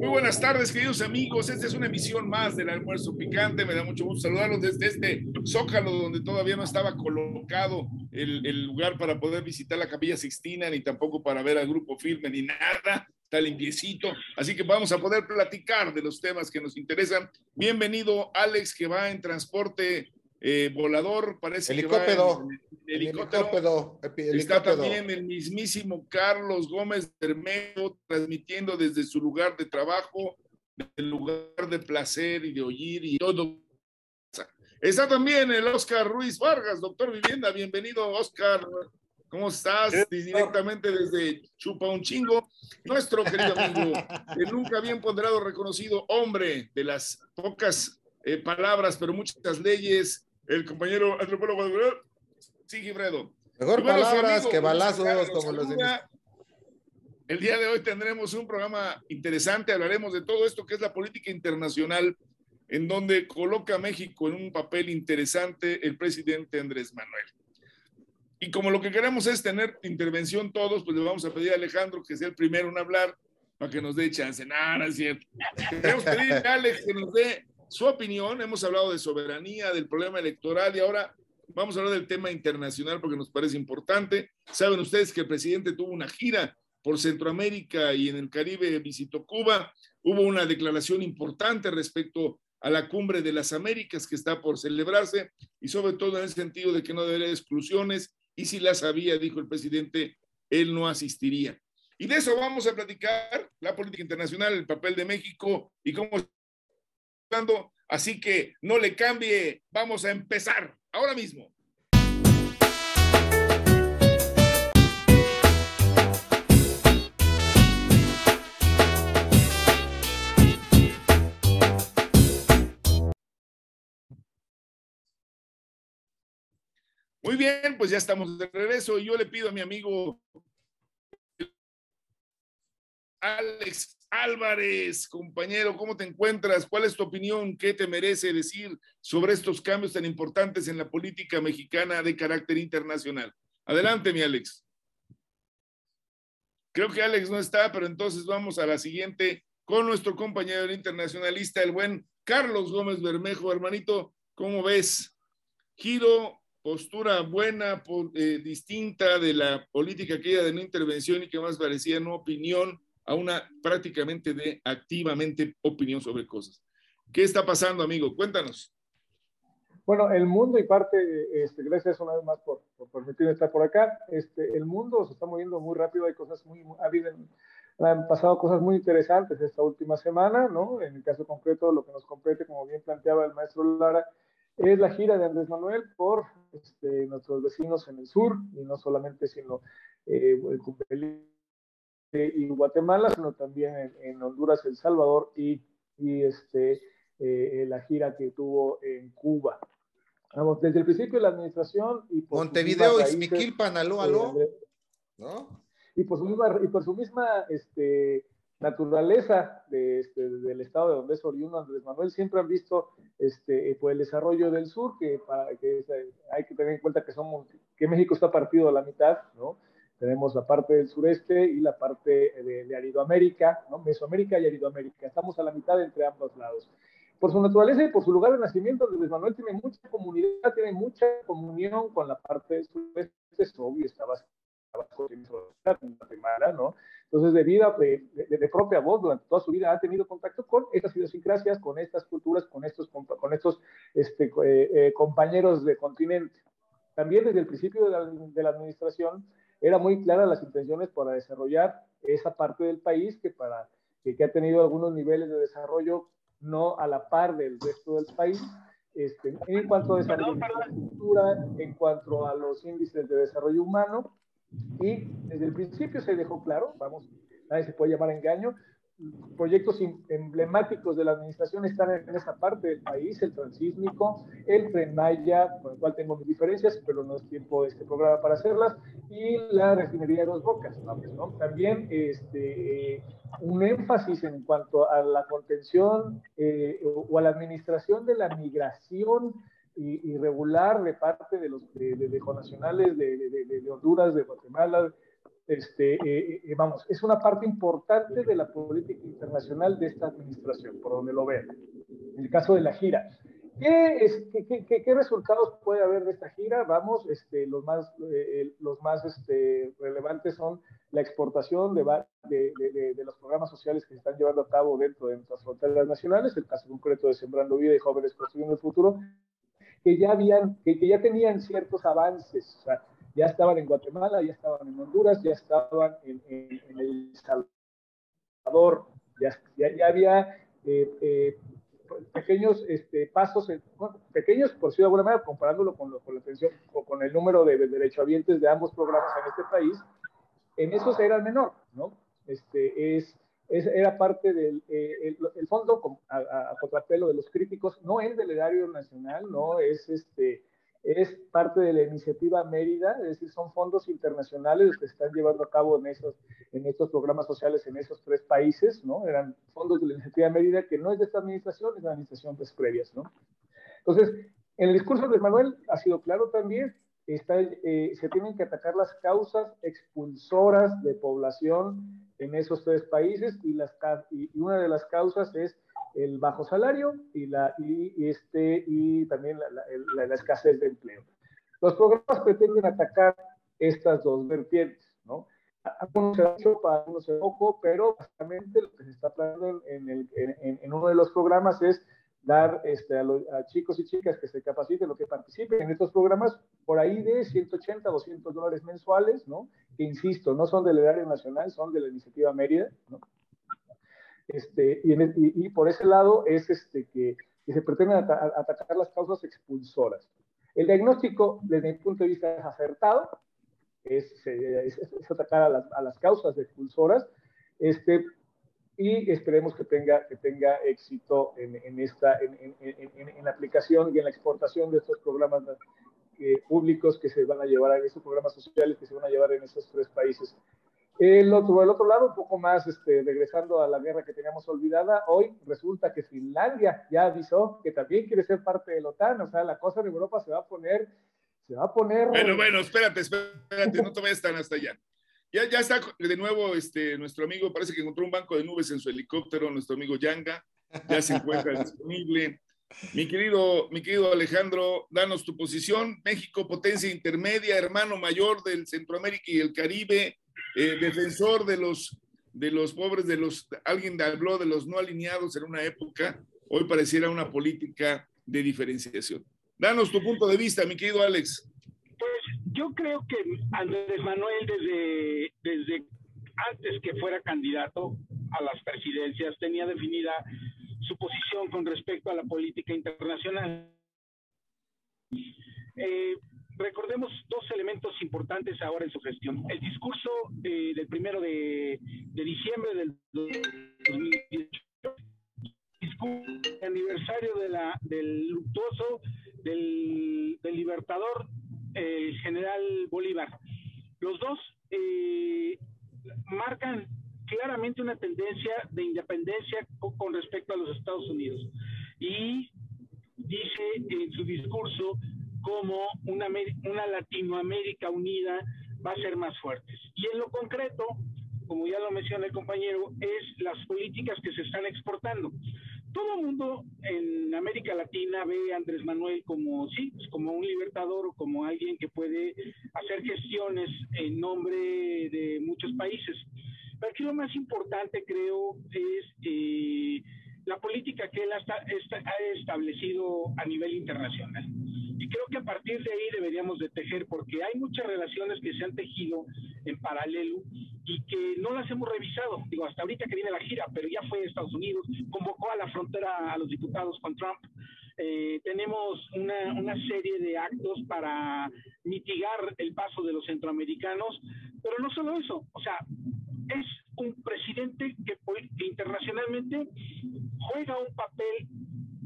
Muy buenas tardes, queridos amigos. Esta es una emisión más del almuerzo picante. Me da mucho gusto saludarlos desde este zócalo donde todavía no estaba colocado el, lugar para poder visitar la Capilla Sixtina, ni tampoco para ver al grupo Filme, ni nada. Está limpiecito. Así que vamos a poder platicar de los temas que nos interesan. Bienvenido, Alex, que va en transporte eh, volador, parece helicóptero. que va helicóptero. Está también el mismísimo Carlos Gómez Bermejo transmitiendo desde su lugar de trabajo, del lugar de placer y de oír y todo. Está también el Oscar Ruiz Vargas, doctor Vivienda. Bienvenido, Oscar. ¿Cómo estás? Directamente desde Chupa un chingo. Nuestro querido amigo, el nunca bien ponderado, reconocido hombre de las pocas eh, palabras, pero muchas leyes, el compañero antropólogo Sigifredo. Mejor palabras que balazos, como los de El día de hoy tendremos un programa interesante, hablaremos de todo esto que es la política internacional, en donde coloca a México en un papel interesante el presidente Andrés Manuel. Y como lo que queremos es tener intervención todos, pues le vamos a pedir a Alejandro que sea el primero en hablar para que nos dé chance. Nada, es cierto. Queremos pedirle a Alex que nos dé su opinión. Hemos hablado de soberanía, del problema electoral y ahora vamos a hablar del tema internacional porque nos parece importante. Saben ustedes que el presidente tuvo una gira por Centroamérica y en el Caribe visitó Cuba. Hubo una declaración importante respecto a la cumbre de las Américas que está por celebrarse y sobre todo en el sentido de que no debería exclusiones y si las había, dijo el presidente, él no asistiría. Y de eso vamos a platicar, la política internacional, el papel de México y cómo Así que no le cambie, vamos a empezar ahora mismo. Muy bien, pues ya estamos de regreso y yo le pido a mi amigo Alex Álvarez, compañero, ¿cómo te encuentras? ¿Cuál es tu opinión? ¿Qué te merece decir sobre estos cambios tan importantes en la política mexicana de carácter internacional? Adelante, mi Alex. Creo que Alex no está, pero entonces vamos a la siguiente con nuestro compañero internacionalista, el buen Carlos Gómez Bermejo. Hermanito, ¿cómo ves? Giro, postura buena, eh, distinta de la política aquella de no intervención y que más parecía no opinión a una prácticamente de activamente opinión sobre cosas. ¿Qué está pasando, amigo? Cuéntanos. Bueno, el mundo y parte, este, gracias una vez más por, por permitirme estar por acá. Este, el mundo se está moviendo muy rápido, hay cosas muy, habido, han pasado cosas muy interesantes esta última semana, ¿no? En el caso concreto, lo que nos compete, como bien planteaba el maestro Lara, es la gira de Andrés Manuel por este, nuestros vecinos en el sur, y no solamente, sino eh, el y Guatemala, sino también en, Honduras, El Salvador y, y este, eh, la gira que tuvo en Cuba. Vamos, desde el principio de la administración y por Montevideo, Izmiquilpan, aló, aló. ¿no? Y por su misma, y por su misma este, naturaleza de, este, del estado de donde es oriundo Andrés Manuel, siempre han visto este, pues, el desarrollo del sur, que, para, que hay que tener en cuenta que, somos, que México está partido a la mitad, ¿no? Tenemos la parte del sureste y la parte de, de Aridoamérica, ¿no? Mesoamérica y Aridoamérica. Estamos a la mitad entre ambos lados. Por su naturaleza y por su lugar de nacimiento, Luis Manuel tiene mucha comunidad, tiene mucha comunión con la parte del sureste, es obvio, estaba en Guatemala, ¿no? Entonces, de vida, de, de, propia voz, durante toda su vida ha tenido contacto con estas idiosincrasias, con estas culturas, con estos, con estos este, eh, eh, compañeros de continente. También desde el principio de la, de la administración, era muy clara las intenciones para desarrollar esa parte del país que, para, que, ha tenido algunos niveles de desarrollo no a la par del resto del país, este, en cuanto a desarrollo de infraestructura, en cuanto a los índices de desarrollo humano, y desde el principio se dejó claro, vamos, nadie se puede llamar engaño, proyectos emblemáticos de la administración están en esa parte del país, el transísmico, el Tren Maya, con el cual tengo mis diferencias, pero no es tiempo de este programa para hacerlas, y la refinería de Dos Bocas. ¿no? También este, un énfasis en cuanto a la contención eh, o a la administración de la migración irregular de parte de los de, de, de, de, de Honduras, de Guatemala, este, eh, eh, vamos, es una parte importante de la política internacional de esta administración, por donde lo vean. En el caso de la gira, ¿Qué, es, qué, qué, qué, resultados puede haber de esta gira? Vamos, este, los más, eh, los más este, relevantes son la exportación de, de, de, de, los programas sociales que se están llevando a cabo dentro de nuestras fronteras nacionales, el caso concreto de Sembrando Vida y Jóvenes Construyendo el Futuro, que ya, habían, que, que ya tenían ciertos avances, o sea, ya estaban en Guatemala, ya estaban en Honduras, ya estaban en, en, en El Salvador, ya, ya, ya había eh, eh, pequeños este, pasos, bueno, pequeños por decirlo de alguna manera, comparándolo con, lo, con la atención o con el número de, de derechohabientes de ambos programas en este país, en esos era el menor, ¿no? Este, es, es era parte del eh, el, el, fondo a, a, a, contrapelo de los críticos, no es del erario nacional, no es este es parte de la iniciativa Mérida, es decir, son fondos internacionales que se están llevando a cabo en, esos, en estos programas sociales en esos tres países, ¿no? Eran fondos de la iniciativa Mérida que no es de esta administración, es de pues, previas, ¿no? Entonces, en el discurso de Manuel ha sido claro también, eh, se tienen que atacar las causas expulsoras de población en esos tres países y una de las causas es el bajo salario y, la, y, este, y también la, la, la, escasez de empleo. Los programas pretenden atacar estas dos vertientes, ¿no? Algunos se mucho, para algunos se poco, pero básicamente lo que se está planteando en, en, en uno de los programas es dar este, a, los, a, chicos y chicas que se capaciten, lo que participen en estos programas, por ahí de 180, 200 dólares mensuales, ¿no? Que insisto, no son del erario nacional, son de la iniciativa Mérida, ¿no? Este, y, el, y, y, por ese lado es este, que, que se pretende at atacar las causas expulsoras. El diagnóstico, desde mi punto de vista, es acertado, es, es, es atacar a las, a las, causas expulsoras, este, y esperemos que tenga, que tenga éxito en, en esta, en, en, la aplicación y en la exportación de estos programas eh, públicos que se van a llevar, a esos programas sociales que se van a llevar en esos tres países el otro, el otro lado, un poco más este, regresando a la guerra que teníamos olvidada, hoy resulta que Finlandia ya avisó que también quiere ser parte de la OTAN, o sea, la cosa en Europa se va a poner, se va a poner... Bueno, bueno, espérate, espérate, no te vayas tan hasta allá. Ya, ya está de nuevo este, nuestro amigo, parece que encontró un banco de nubes en su helicóptero, nuestro amigo Yanga, ya se encuentra disponible. Mi querido, mi querido Alejandro, danos tu posición. México, potencia intermedia, hermano mayor del Centroamérica y el Caribe, eh, defensor de los, de los pobres, de los, alguien habló de los no alineados en una época, hoy pareciera una política de diferenciación. Danos tu punto de vista, mi querido Alex. Pues yo creo que Andrés Manuel desde, desde antes que fuera candidato a las presidencias tenía definida su posición con respecto a la política internacional. Eh, recordemos dos elementos importantes ahora en su gestión. El discurso eh, del primero de, diciembre del 2018, el aniversario de la, del luctuoso del, del libertador, el general Bolívar. Los dos eh, marcan claramente una tendencia de independencia con, con respecto a los Estados Unidos. Y dice en su discurso cómo una, una Latinoamérica unida va a ser más fuerte. Y en lo concreto, como ya lo menciona el compañero, es las políticas que se están exportando. Todo el mundo en América Latina ve a Andrés Manuel como, sí, pues como un libertador o como alguien que puede hacer gestiones en nombre de muchos países. Pero aquí lo más importante, creo, es eh, la política que él ha, establecido a nivel internacional creo que a partir de ahí deberíamos de tejer, porque hay muchas relaciones que se han tejido en paralelo y que no las hemos revisado. Digo, hasta ahorita que viene la gira, pero ya fue Estados Unidos, convocó a la frontera a los diputados con Trump. Eh, tenemos una, una serie de actos para mitigar el paso de los centroamericanos, pero no solo eso, o sea, es un presidente que internacionalmente juega un papel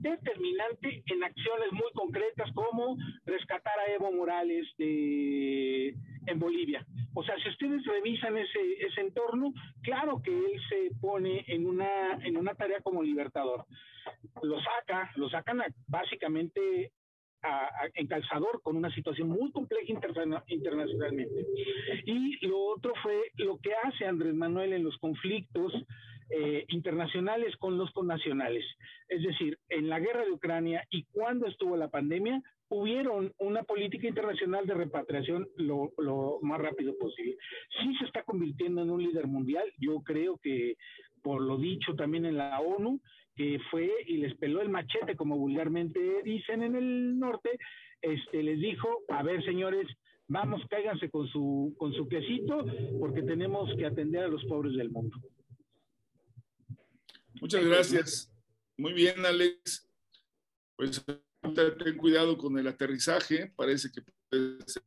determinante en acciones muy concretas como rescatar a Evo Morales de, en Bolivia. O sea, si ustedes revisan ese, ese entorno, claro que él se pone en una, en una tarea como libertador. Lo saca, lo sacan a, básicamente en calzador con una situación muy compleja internacionalmente. Y lo otro fue lo que hace Andrés Manuel en los conflictos eh, internacionales con los connacionales. Es decir, en la guerra de Ucrania y cuando estuvo la pandemia, hubieron una política internacional de repatriación lo, más rápido posible. Sí se está convirtiendo en un líder mundial. Yo creo que, por lo dicho también en la ONU, que fue y les peló el machete, como vulgarmente dicen en el norte, este, les dijo, a ver señores, vamos, cáiganse con su, con su quesito, porque tenemos que atender a los pobres del mundo. Muchas gracias. Muy bien, Alex. Pues ten cuidado con el aterrizaje. Parece que puede ser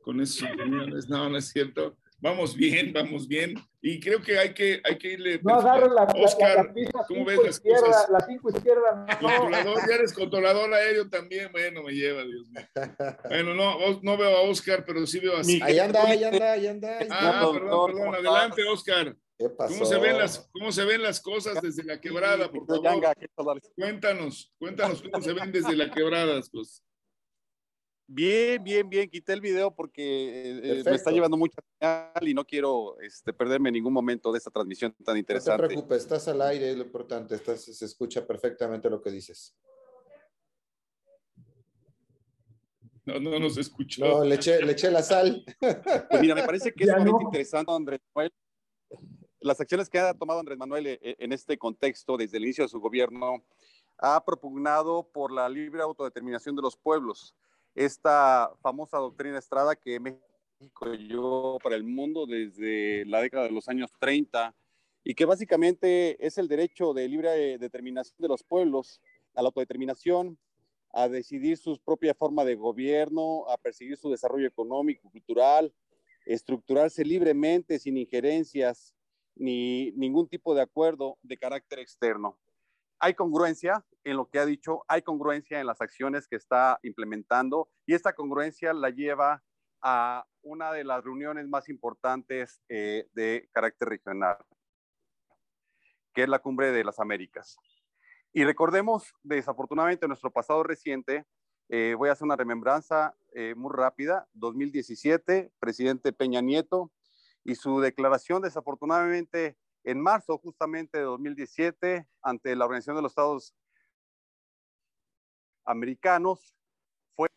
con esos opiniones. No, no es cierto. Vamos bien, vamos bien. Y creo que hay que, hay que irle. No agarren la, Oscar, ¿cómo ves las izquierda, cosas? La cinco izquierda. No. Controlador, ya eres controlador aéreo también. Bueno, me lleva, Dios mío. Bueno, no, no veo a Oscar, pero sí veo a. Ahí anda, ahí anda, ahí anda. Ah, perdón, perdón. Adelante, Oscar. ¿Qué pasó? ¿Cómo se, ven las, ¿Cómo se ven las cosas desde la quebrada, por favor? Cuéntanos, cuéntanos cómo se ven desde la quebrada, pues. Bien, bien, bien. Quité el video porque eh, me está llevando mucha señal y no quiero este, perderme ningún momento de esta transmisión tan interesante. No te preocupes, estás al aire, es lo importante. Estás, se escucha perfectamente lo que dices. No, no nos escuchó. No, le eché, le eché la sal. Pues mira, me parece que es no. interesante, Andrés Manuel. Las acciones que ha tomado Andrés Manuel eh, en este contexto desde el inicio de su gobierno ha propugnado por la libre autodeterminación de los pueblos. Esta famosa doctrina Estrada que México llevó para el mundo desde la década de los años 30 y que básicamente es el derecho de libre determinación de los pueblos a la autodeterminación, a decidir su propia forma de gobierno, a perseguir su desarrollo económico, cultural, estructurarse libremente sin injerencias ni ningún tipo de acuerdo de carácter externo. Hay congruencia en lo que ha dicho, hay congruencia en las acciones que está implementando y esta congruencia la lleva a una de las reuniones más importantes eh, de carácter regional, que es la Cumbre de las Américas. Y recordemos, desafortunadamente, nuestro pasado reciente, eh, voy a hacer una remembranza eh, muy rápida, 2017, presidente Peña Nieto y su declaración, desafortunadamente, en marzo justamente de 2017, ante la Organización de los Estados Americanos, fue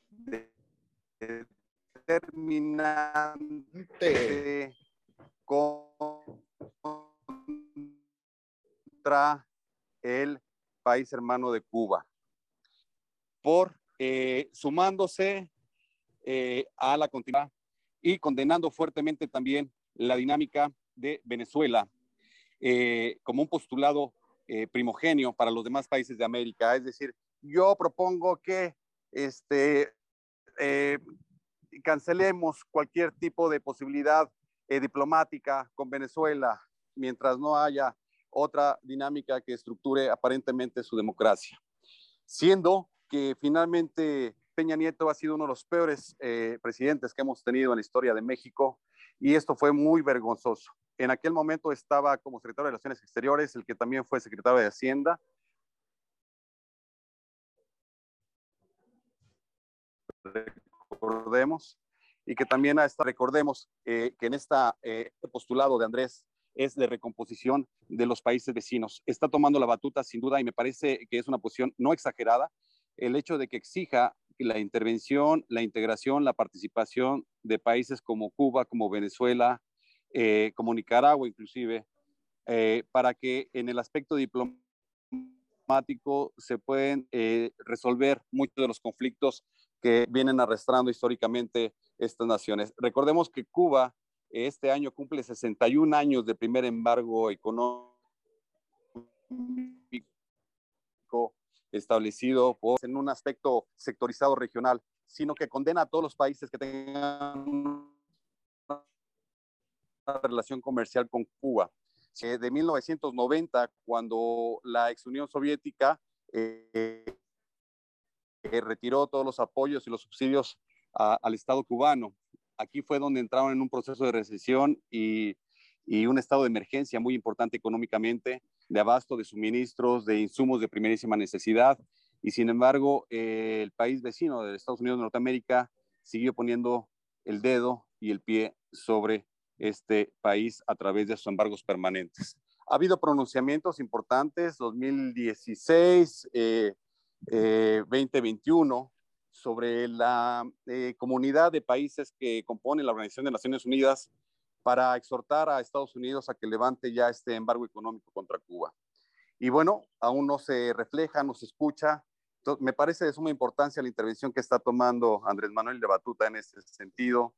determinante contra el país hermano de Cuba, por eh, sumándose eh, a la continuidad y condenando fuertemente también la dinámica de Venezuela eh, como un postulado eh, primogenio para los demás países de América. Es decir, yo propongo que este, eh, cancelemos cualquier tipo de posibilidad eh, diplomática con Venezuela mientras no haya otra dinámica que estructure aparentemente su democracia. Siendo que finalmente Peña Nieto ha sido uno de los peores presidentes que hemos tenido en la historia de México y esto fue muy vergonzoso. En aquel momento estaba como secretario de Relaciones Exteriores, el que también fue secretario de Hacienda. Recordemos, y que también hasta recordemos eh, que en eh, este postulado de Andrés es de recomposición de los países vecinos. Está tomando la batuta sin duda y me parece que es una posición no exagerada el hecho de que exija la intervención, la integración, la participación de países como Cuba, como Venezuela, eh, como Nicaragua inclusive, eh, para que en el aspecto diplomático se pueden eh, resolver muchos de los conflictos que vienen arrastrando históricamente estas naciones. Recordemos que Cuba este año cumple 61 años de primer embargo económico establecido en un aspecto sectorizado regional, sino que condena a todos los países que tengan una relación comercial con Cuba. Eh, de 1990, cuando la ex Unión Soviética eh, eh, retiró todos los apoyos y los subsidios al Estado cubano. Aquí fue donde entraron en un proceso de recesión y un estado de emergencia muy importante económicamente, de abasto de suministros, de insumos de primerísima necesidad. y sin embargo eh, el país vecino de Estados Unidos de Norteamérica siguió poniendo el dedo y el pie sobre este país a través de sus embargos permanentes. Ha habido pronunciamientos importantes, 2016, 2021, sobre la eh, comunidad de países que componen la Organización de Naciones Unidas para exhortar a Estados Unidos a que levante ya este embargo económico contra Cuba. Y bueno, aún no se refleja, no se escucha. Entonces, me parece de suma importancia la intervención que está tomando Andrés Manuel de Batuta en ese sentido.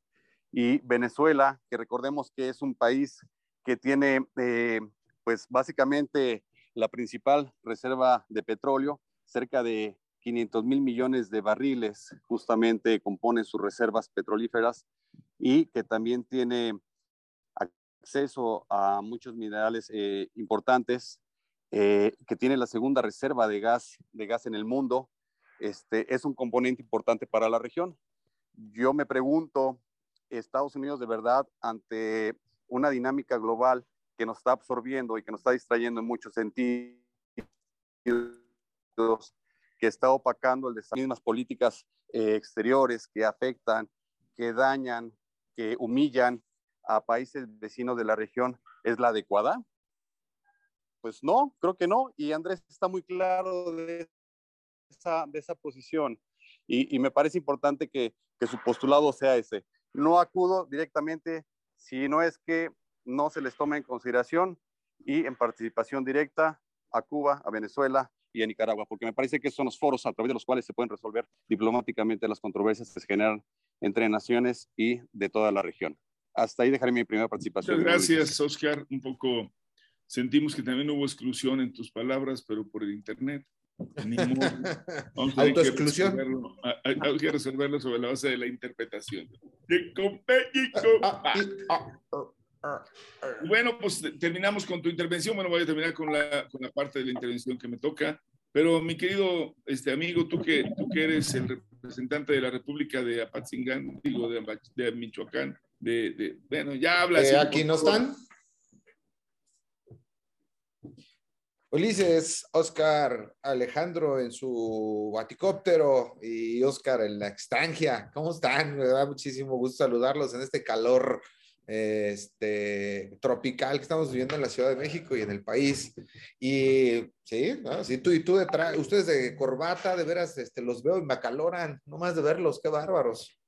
Y Venezuela, que recordemos que es un país que tiene, eh, pues básicamente la principal reserva de petróleo, cerca de 500 mil millones de barriles justamente componen sus reservas petrolíferas y que también tiene acceso a muchos minerales eh, importantes, eh, que tiene la segunda reserva de gas, de gas en el mundo, este, es un componente importante para la región. Yo me pregunto, Estados Unidos de verdad, ante una dinámica global que nos está absorbiendo y que nos está distrayendo en muchos sentidos, que está opacando el de las mismas políticas eh, exteriores que afectan, que dañan, que humillan a países vecinos de la región, es la adecuada? Pues no, creo que no. Y Andrés está muy claro de esa, de esa posición. Y, y me parece importante que, que su postulado sea ese. No acudo directamente si no es que no se les tome en consideración y en participación directa a Cuba, a Venezuela y a Nicaragua, porque me parece que son los foros a través de los cuales se pueden resolver diplomáticamente las controversias que se generan entre naciones y de toda la región. Hasta ahí dejaré mi primera participación. Muchas gracias, Oscar. Un poco sentimos que también hubo exclusión en tus palabras, pero por el Internet. Autoexclusión. Hay que resolverlo sobre la base de la interpretación. Ah, ah, ah, bueno, pues terminamos con tu intervención. Bueno, voy a terminar con la, con la parte de la intervención que me toca. Pero mi querido este, amigo, tú que, tú que eres el representante de la República de Apatzingán, digo, de, de Michoacán, de, de, bueno, ya hablas. Eh, ¿Aquí no están? Ulises, Oscar, Alejandro en su baticóptero y Oscar en la extranjia. ¿Cómo están? Me da muchísimo gusto saludarlos en este calor este, tropical que estamos viviendo en la Ciudad de México y en el país. Y sí, ¿no? sí tú y tú detrás, ustedes de corbata, de veras, este, los veo y me acaloran, no más de verlos, qué bárbaros.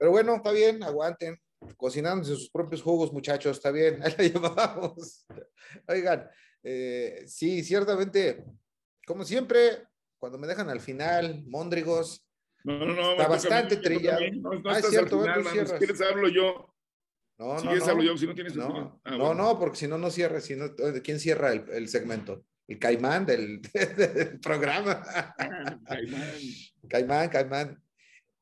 Pero bueno, está bien, aguanten, cocinándose sus propios jugos, muchachos, está bien, ahí la llevamos. Oigan, eh, sí, ciertamente, como siempre, cuando me dejan al final, Móndrigos, no, no, no, está bastante trillado. No, no, ah, es cierto, final, si quieres hablo yo. No, si no, quieres no. hablo yo, si no tienes No, ah, no, bueno. no, porque si no, no cierra. Si no, ¿Quién cierra el, el segmento? El caimán del, del programa. Caimán. Caimán, Caimán.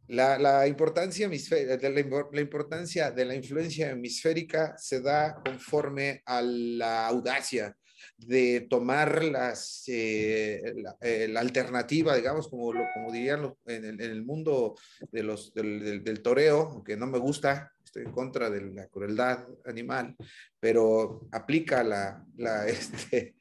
La, la importancia la, impor- la importancia de la influencia hemisférica se da conforme a la audacia de tomar las, eh, la, eh, la alternativa, digamos, como, lo, como dirían en, el, en el mundo de los, del, del, del toreo, aunque no me gusta, estoy en contra de la crueldad animal, pero aplica la, la, este,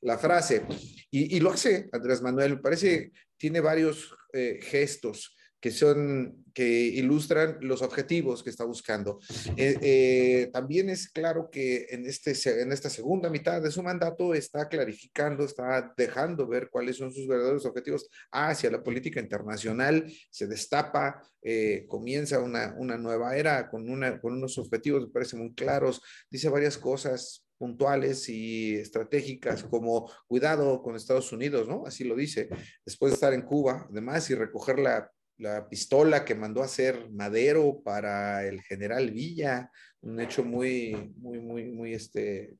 la frase. Y, y lo hace Andrés Manuel, parece, tiene varios eh, gestos que son, que ilustran los objetivos que está buscando. Eh, eh, también es claro que en, este, en esta segunda mitad de su mandato está clarificando, está dejando ver cuáles son sus verdaderos objetivos hacia la política internacional, se destapa, eh, comienza una, una nueva era con, una, con unos objetivos, me parece muy claros, dice varias cosas puntuales y estratégicas como cuidado con Estados Unidos, ¿no? Así lo dice, después de estar en Cuba, además, y recoger la la pistola que mandó a hacer Madero para el general Villa, un hecho muy, muy, muy, muy, este,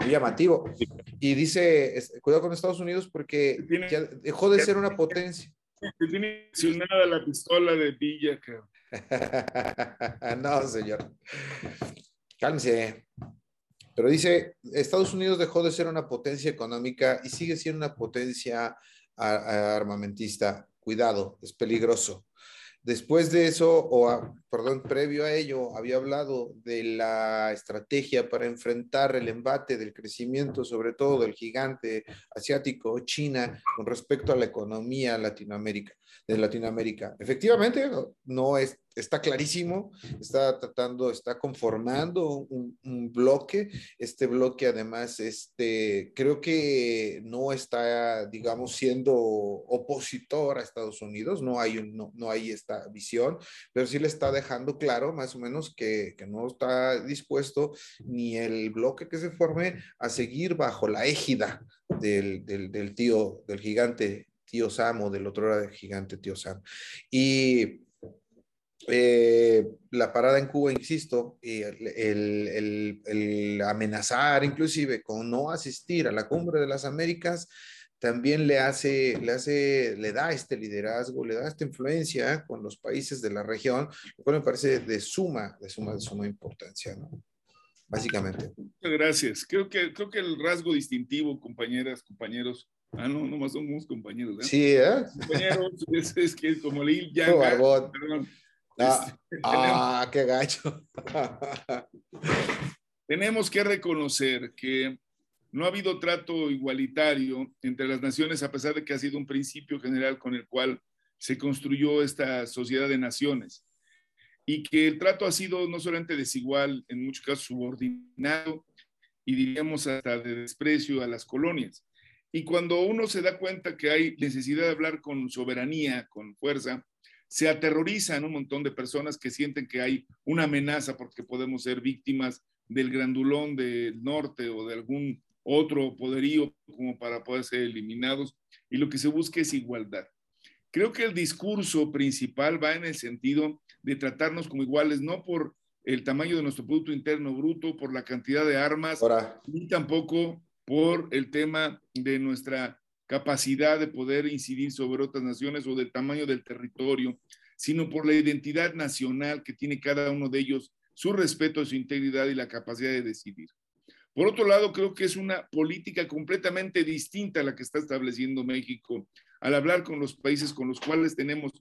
muy llamativo. Y dice, cuidado con Estados Unidos porque Tiene- ya dejó de ser una potencia. Te tiene mencionada la pistola de Villa, cabrón. no, señor. Cálmese. Pero dice, Estados Unidos dejó de ser una potencia económica y sigue siendo una potencia armamentista. Cuidado, es peligroso. Después de eso, o perdón, previo a ello, había hablado de la estrategia para enfrentar el embate del crecimiento, sobre todo del gigante asiático China, con respecto a la economía Latinoamérica de Latinoamérica. Efectivamente, no es, está clarísimo, está tratando, está conformando un, bloque. Este bloque además, este, creo que no está, digamos, siendo opositor a Estados Unidos, no hay, no, no hay esta visión, pero sí le está dejando claro más o menos que, que no está dispuesto ni el bloque que se forme a seguir bajo la égida del, del, tío, del gigante tío Sam o del otro lado del gigante tío Sam. Y eh, la parada en Cuba, insisto, y el, el, amenazar inclusive con no asistir a la cumbre de las Américas, también le hace, le hace, le da este liderazgo, le da esta influencia con los países de la región, lo cual me parece de suma, de suma, de suma importancia, ¿no? Básicamente. Muchas gracias. Creo que, creo que el rasgo distintivo, compañeras, compañeros, Ah, no, nomás somos compañeros. ¿eh? Sí, ¿eh? Compañeros, es, que como leí ya. Ah, este, ah qué gacho. tenemos que reconocer que no ha habido trato igualitario entre las naciones, a pesar de que ha sido un principio general con el cual se construyó esta sociedad de naciones. Y que el trato ha sido no solamente desigual, en muchos casos subordinado, y diríamos hasta de desprecio a las colonias. Y cuando uno se da cuenta que hay necesidad de hablar con soberanía, con fuerza, se aterrorizan un montón de personas que sienten que hay una amenaza porque podemos ser víctimas del grandulón del norte o de algún otro poderío como para poder ser eliminados. Y lo que se busca es igualdad. Creo que el discurso principal va en el sentido de tratarnos como iguales, no por el tamaño de nuestro Producto Interno Bruto, por la cantidad de armas, ni tampoco por el tema de nuestra capacidad de poder incidir sobre otras naciones o del tamaño del territorio, sino por la identidad nacional que tiene cada uno de ellos, su respeto, su integridad y la capacidad de decidir. Por otro lado, creo que es una política completamente distinta a la que está estableciendo México al hablar con los países con los cuales tenemos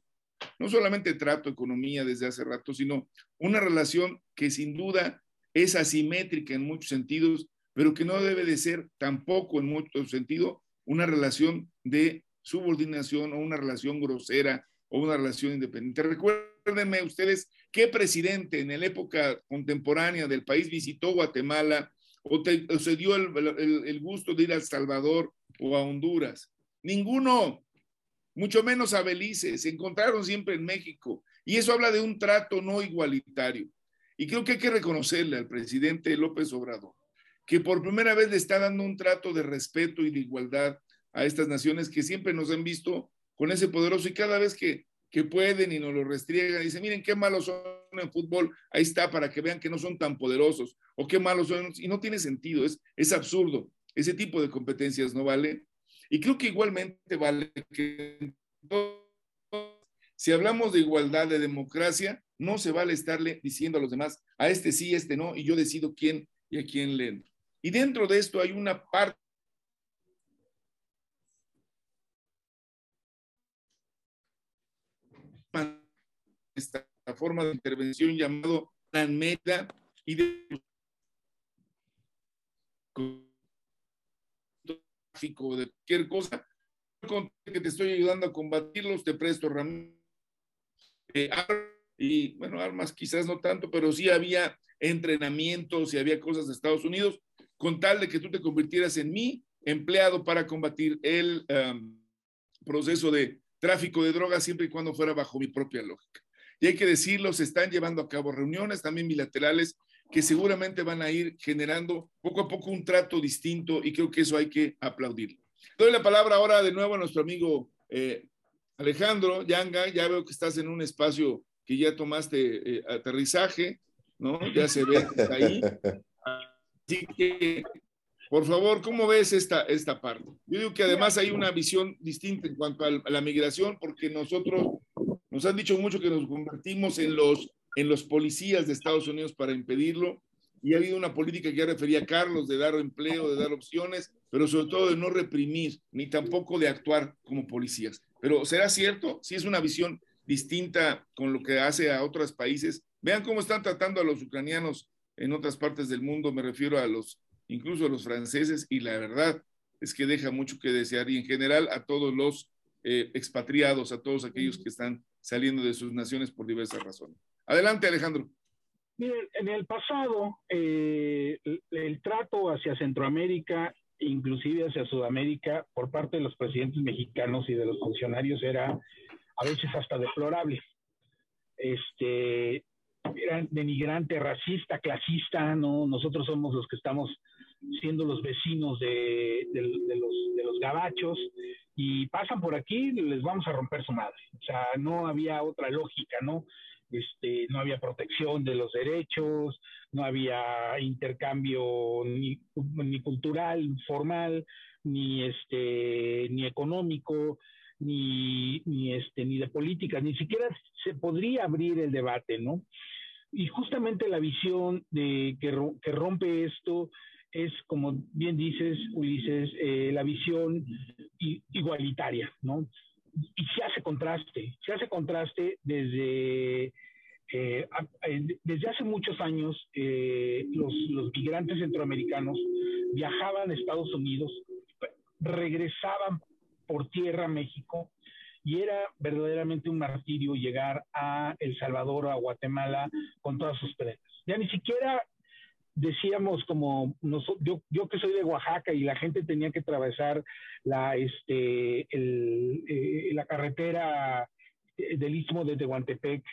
no solamente trato, economía desde hace rato, sino una relación que sin duda es asimétrica en muchos sentidos pero que no debe de ser tampoco en mucho sentido una relación de subordinación o una relación grosera o una relación independiente. Recuérdenme ustedes qué presidente en la época contemporánea del país visitó Guatemala o, se dio el, gusto de ir a El Salvador o a Honduras. Ninguno, mucho menos a Belice, se encontraron siempre en México. Y eso habla de un trato no igualitario. Y creo que hay que reconocerle al presidente López Obrador que por primera vez le está dando un trato de respeto y de igualdad a estas naciones que siempre nos han visto con ese poderoso y cada vez que, que pueden y nos lo restriegan, dicen, miren qué malos son en fútbol, ahí está para que vean que no son tan poderosos o qué malos son, y no tiene sentido, es, es absurdo, ese tipo de competencias no vale. Y creo que igualmente vale que si hablamos de igualdad, de democracia, no se vale estarle diciendo a los demás, a este sí, a este no, y yo decido quién y a quién le y dentro de esto hay una parte esta forma de intervención llamado plan meta y de tráfico de cualquier cosa. Que te estoy ayudando a combatirlos te presto eh, y bueno armas quizás no tanto pero sí había entrenamientos y había cosas de Estados Unidos con tal de que tú te convirtieras en mi empleado para combatir el um, proceso de tráfico de drogas siempre y cuando fuera bajo mi propia lógica. Y hay que decirlo, se están llevando a cabo reuniones también bilaterales que seguramente van a ir generando poco a poco un trato distinto y creo que eso hay que aplaudirlo. Doy la palabra ahora de nuevo a nuestro amigo eh, Alejandro Yanga. Ya veo que estás en un espacio que ya tomaste eh, aterrizaje, ¿no? Ya se ve ahí. Así que, por favor, ¿cómo ves esta, esta parte? Yo digo que además hay una visión distinta en cuanto a la migración, porque nosotros nos han dicho mucho que nos convertimos en los, en los policías de Estados Unidos para impedirlo, y ha habido una política que ya refería a Carlos de dar empleo, de dar opciones, pero sobre todo de no reprimir, ni tampoco de actuar como policías. Pero ¿será cierto? Si es una visión distinta con lo que hace a otros países. Vean cómo están tratando a los ucranianos en otras partes del mundo, me refiero a los, incluso a los franceses, y la verdad es que deja mucho que desear, y en general a todos los eh, expatriados, a todos aquellos que están saliendo de sus naciones por diversas razones. Adelante, Alejandro. Miren, en el pasado, eh, el, trato hacia Centroamérica, inclusive hacia Sudamérica, por parte de los presidentes mexicanos y de los funcionarios era a veces hasta deplorable. Este, denigrante, racista, clasista, ¿no? Nosotros somos los que estamos siendo los vecinos de, los, de los gabachos y pasan por aquí, les vamos a romper su madre. O sea, no había otra lógica, ¿no? Este, no había protección de los derechos, no había intercambio ni, ni cultural, formal, ni este, ni económico, ni, ni este, ni de política, ni siquiera se podría abrir el debate, ¿no? Y justamente la visión de que, que rompe esto es, como bien dices, Ulises, eh, la visión igualitaria, ¿no? Y se hace contraste, se hace contraste desde, eh, desde hace muchos años, eh, los, los migrantes centroamericanos viajaban a Estados Unidos, regresaban por tierra México y era verdaderamente un martirio llegar a El Salvador a Guatemala con todas sus prendas. Ya ni siquiera decíamos como yo, yo que soy de Oaxaca y la gente tenía que atravesar la este eh, la carretera eh, del istmo de Tehuantepec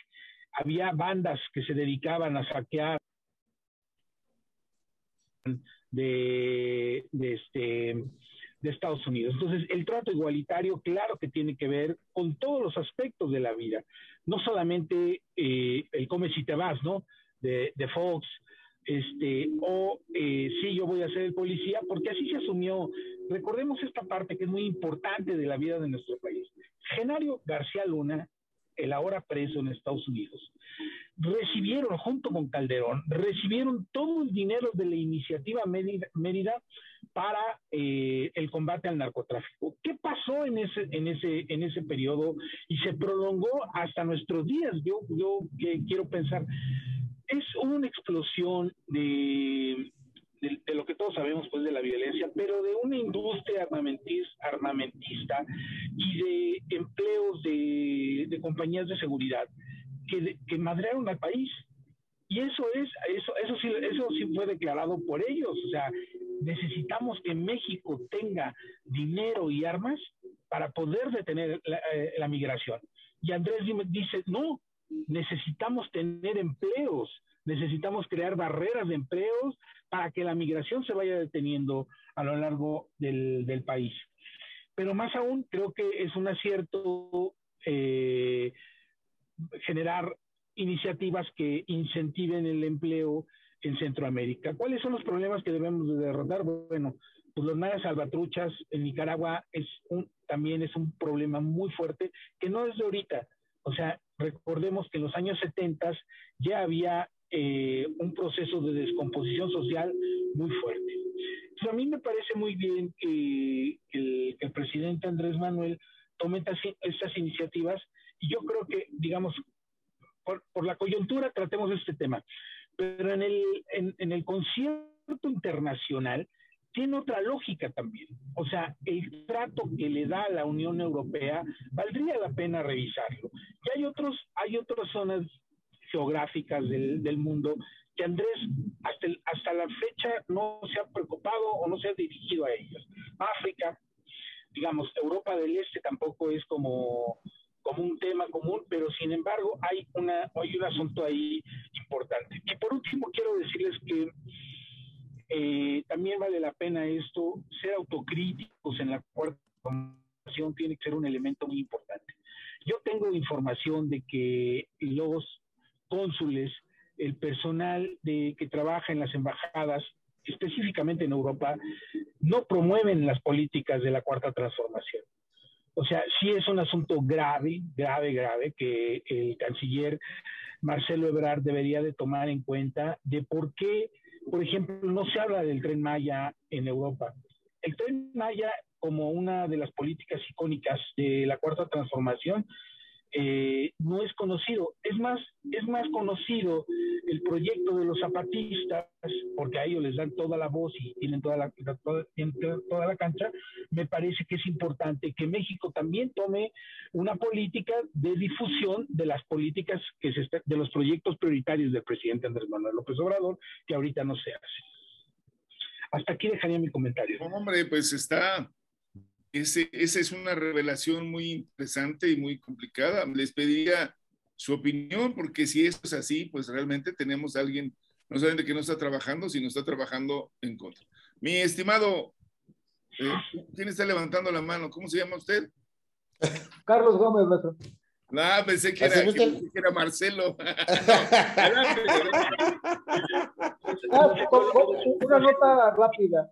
había bandas que se dedicaban a saquear de este de Estados Unidos. Entonces, el trato igualitario, claro que tiene que ver con todos los aspectos de la vida, no solamente eh, el come si te vas, ¿no? De, de Fox, este, o eh, sí, yo voy a ser el policía, porque así se asumió. Recordemos esta parte que es muy importante de la vida de nuestro país. Genario García Luna, el ahora preso en Estados Unidos, recibieron, junto con Calderón, recibieron todo el dinero de la iniciativa Mérida, para eh, el combate al narcotráfico. ¿Qué pasó en ese, en ese, en ese periodo y se prolongó hasta nuestros días? Yo, yo quiero pensar, es una explosión de, de, lo que todos sabemos pues de la violencia, pero de una industria armamentista y de empleos de, de compañías de seguridad que, que madrearon al país. Y eso es, eso, eso sí, eso sí fue declarado por ellos. O sea, necesitamos que México tenga dinero y armas para poder detener la, eh, migración. Y Andrés dice, no, necesitamos tener empleos, necesitamos crear barreras de empleos para que la migración se vaya deteniendo a lo largo del, del país. Pero más aún, creo que es un acierto eh, generar iniciativas que incentiven el empleo en Centroamérica. ¿Cuáles son los problemas que debemos de derrotar? Bueno, pues los maras salvatruchas en Nicaragua es un, también es un problema muy fuerte que no es de ahorita. O sea, recordemos que en los años 70 ya había eh, un proceso de descomposición social muy fuerte. A mí me parece muy bien que, el, que el, presidente Andrés Manuel tome estas, estas, iniciativas y yo creo que, digamos, por, por, la coyuntura tratemos este tema, pero en el, en, el concierto internacional tiene otra lógica también. O sea, el trato que le da a la Unión Europea valdría la pena revisarlo. Y hay otros, hay otras zonas geográficas del, del mundo que Andrés hasta, hasta la fecha no se ha preocupado o no se ha dirigido a ellos. África, digamos, Europa del Este tampoco es como, como un tema común, pero sin embargo hay, una, hay un asunto ahí importante. Y por último quiero decirles que eh, también vale la pena esto, ser autocríticos en la cuarta transformación tiene que ser un elemento muy importante. Yo tengo información de que los cónsules, el personal de, que trabaja en las embajadas, específicamente en Europa, no promueven las políticas de la cuarta transformación. O sea, sí es un asunto grave, grave, grave, que el canciller Marcelo Ebrard debería de tomar en cuenta de por qué por ejemplo, no se habla del tren Maya en Europa. El tren Maya, como una de las políticas icónicas de la cuarta transformación, eh, no es conocido. Es más, es más conocido el proyecto de los zapatistas, porque a ellos les dan toda la voz y tienen toda la, toda, toda la cancha. Me parece que es importante que México también tome una política de difusión de las políticas que se de los proyectos prioritarios del presidente Andrés Manuel López Obrador, que ahorita no se hace. Hasta aquí dejaría mi comentario. hombre, pues está ese, esa es una revelación muy interesante y muy complicada. Les pediría su opinión, porque si esto es así, pues realmente tenemos a alguien, no solamente que no está trabajando, sino está trabajando en contra. Mi estimado, eh, ¿quién está levantando la mano? ¿Cómo se llama usted? Carlos Gómez, maestro. Ah, pensé que era, que, era Marcelo. Ah, una nota rápida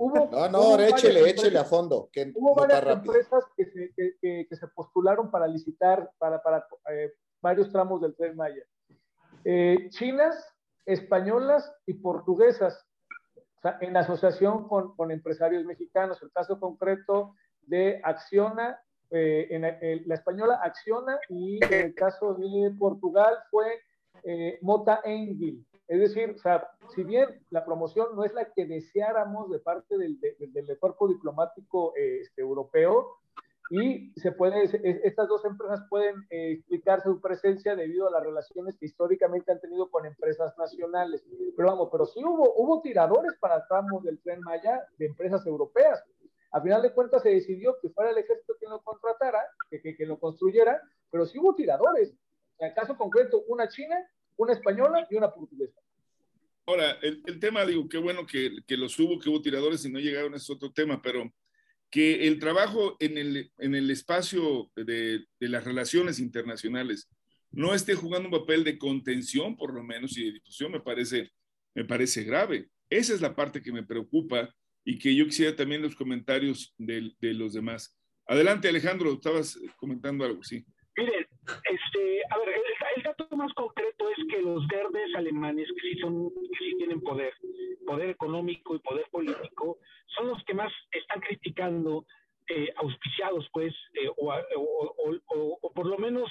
no, no, échele, échele a fondo. Que hubo varias empresas que se, que, que, se, postularon para licitar para, para eh, varios tramos del Tren Maya. Eh, chinas, españolas y portuguesas, o sea, en asociación con, con, empresarios mexicanos. El caso concreto de Acciona, eh, en la española Acciona y en el caso de Portugal fue Mota Engil. Es decir, o sea, si bien la promoción no es la que deseáramos de parte del, del, cuerpo diplomático este, europeo, y se puede, estas dos empresas pueden eh, explicar su presencia debido a las relaciones que históricamente han tenido con empresas nacionales. Pero vamos, pero sí hubo, hubo tiradores para tramos del tren Maya de empresas europeas. A final de cuentas se decidió que fuera el ejército quien lo contratara, que, que, que lo construyera, pero sí hubo tiradores. En el caso concreto, una china una española y una portuguesa. Ahora, el, el tema, digo, qué bueno que, que, los hubo, que hubo tiradores y no llegaron, es otro tema, pero que el trabajo en el, en el espacio de, de, las relaciones internacionales no esté jugando un papel de contención, por lo menos, y de difusión, me parece, me parece grave. Esa es la parte que me preocupa y que yo quisiera también los comentarios de, de los demás. Adelante, Alejandro, estabas comentando algo, sí. Miren, este, a ver, el, dato más concreto es que los verdes alemanes, que sí son, que sí tienen poder, poder económico y poder político, son los que más están criticando, eh, auspiciados, pues, eh, o, o, o, por lo menos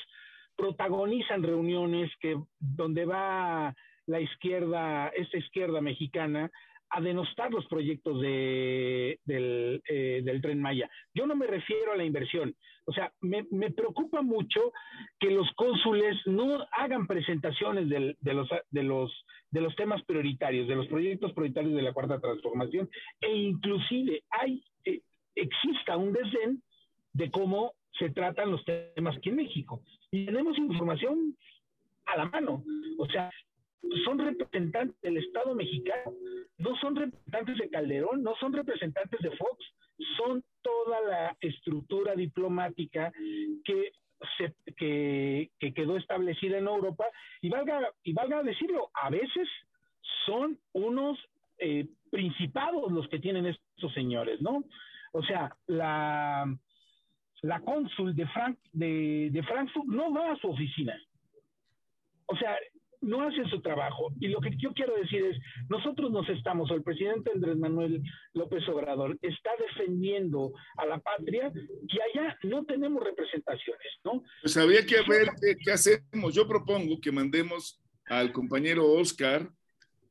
protagonizan reuniones que donde va la izquierda, esta izquierda mexicana, a denostar los proyectos de, del, eh, del, tren Maya. Yo no me refiero a la inversión. O sea, me, me preocupa mucho que los cónsules no hagan presentaciones de, los, de, los, de los temas prioritarios, de los proyectos prioritarios de la Cuarta Transformación, e inclusive hay, eh, exista un desdén de cómo se tratan los temas aquí en México. Y tenemos información a la mano. O sea, son representantes del Estado mexicano, no son representantes de Calderón, no son representantes de Fox, son toda la estructura diplomática que se, que, quedó establecida en Europa y valga, y valga decirlo, a veces son unos eh, principados los que tienen estos señores, ¿no? O sea, la, la cónsul de, Frank, de, de Frankfurt no va a su oficina. O sea, no hacen su trabajo. Y lo que yo quiero decir es, nosotros nos estamos, o el presidente Andrés Manuel López Obrador está defendiendo a la patria y allá no tenemos representaciones, ¿no? Pues habría que ver qué, hacemos. Yo propongo que mandemos al compañero Oscar,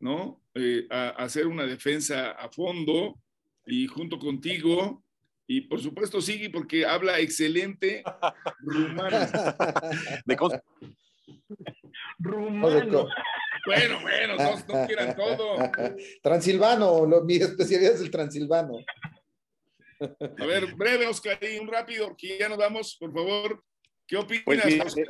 ¿no? Eh, a, hacer una defensa a fondo y junto contigo. Y por supuesto, sigue porque habla excelente rumano. De Rumano. Bueno, bueno, no, quieran todo. Transilvano, mi especialidad es el transilvano. A ver, breve, Oscar, y un rápido, que ya nos vamos, por favor. ¿Qué opinas, pues Oscar?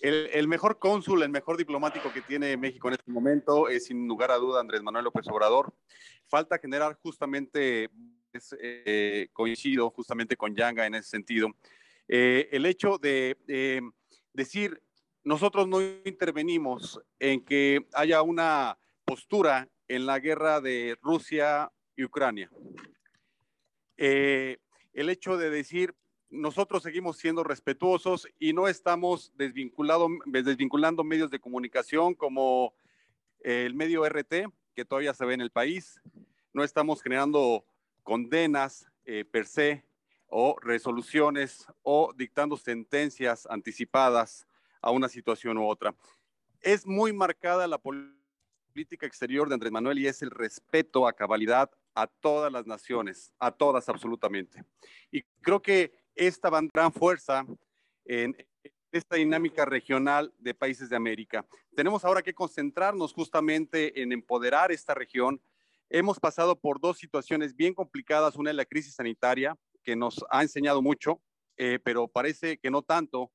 El, el, mejor cónsul, el mejor diplomático que tiene México en este momento es sin lugar a duda Andrés Manuel López Obrador. Falta generar justamente, eh, coincido justamente con Yanga en ese sentido, eh, el hecho de eh, decir nosotros no intervenimos en que haya una postura en la guerra de Rusia y Ucrania. Eh, el hecho de decir, nosotros seguimos siendo respetuosos y no estamos desvinculando medios de comunicación como el medio RT, que todavía se ve en el país. No estamos generando condenas eh, per se o resoluciones o dictando sentencias anticipadas a una situación u otra. Es muy marcada la política exterior de Andrés Manuel y es el respeto a cabalidad a todas las naciones, a todas absolutamente. Y creo que esta gran fuerza en esta dinámica regional de países de América. Tenemos ahora que concentrarnos justamente en empoderar esta región. Hemos pasado por dos situaciones bien complicadas. Una es la crisis sanitaria, que nos ha enseñado mucho, eh, pero parece que no tanto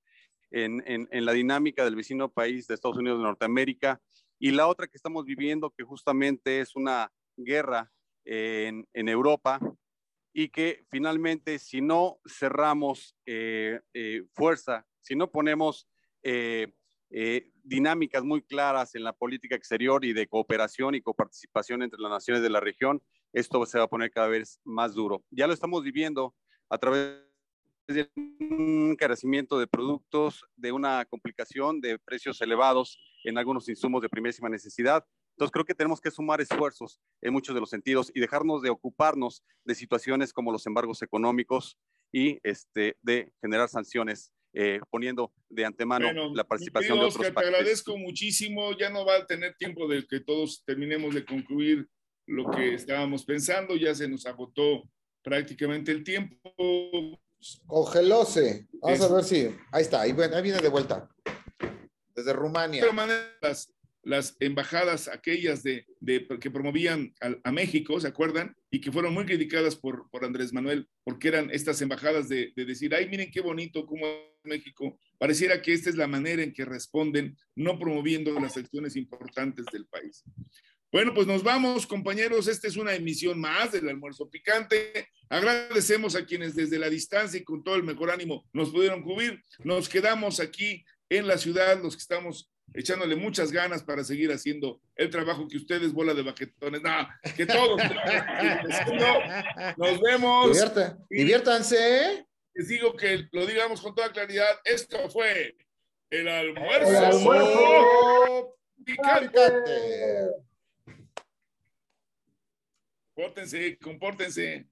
en, en, la dinámica del vecino país de Estados Unidos de Norteamérica. Y la otra que estamos viviendo, que justamente es una guerra en, en Europa y que finalmente si no cerramos eh, eh, fuerza, si no ponemos dinámicas muy claras en la política exterior y de cooperación y coparticipación entre las naciones de la región, esto se va a poner cada vez más duro. Ya lo estamos viviendo a través de un encarecimiento de productos, de una complicación de precios elevados en algunos insumos de primísima necesidad. Entonces creo que tenemos que sumar esfuerzos en muchos de los sentidos y dejarnos de ocuparnos de situaciones como los embargos económicos y este, de generar sanciones eh, poniendo de antemano la participación de otros Oscar, Te agradezco muchísimo. Ya no va a tener tiempo de que todos terminemos de concluir lo que estábamos pensando. Ya se nos agotó prácticamente el tiempo. Congelóse. Vamos a ver si. Ahí está, ahí, viene de vuelta. Desde Rumania. las, las embajadas aquellas de, de que promovían a, México, ¿se acuerdan? Y que fueron muy criticadas por, por Andrés Manuel, porque eran estas embajadas de, de decir, ay, miren qué bonito cómo es México. Pareciera que esta es la manera en que responden, no promoviendo las acciones importantes del país. Bueno, pues nos vamos, compañeros. Esta es una emisión más del almuerzo picante. Agradecemos a quienes desde la distancia y con todo el mejor ánimo nos pudieron cubrir. Nos quedamos aquí en la ciudad, los que estamos echándole muchas ganas para seguir haciendo el trabajo que ustedes, bola de baquetones, no, que todos. nos vemos. diviértanse. Les digo que lo digamos con toda claridad. Esto fue el almuerzo, el almuerzo picante. Compórtense, compórtense.